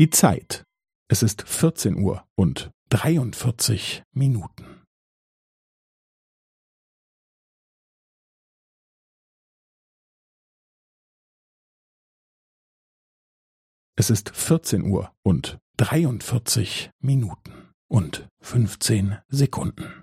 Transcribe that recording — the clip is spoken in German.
Die Zeit. Es ist 14 Uhr und 43 Minuten. Es ist 14 Uhr und 43 Minuten und 15 Sekunden.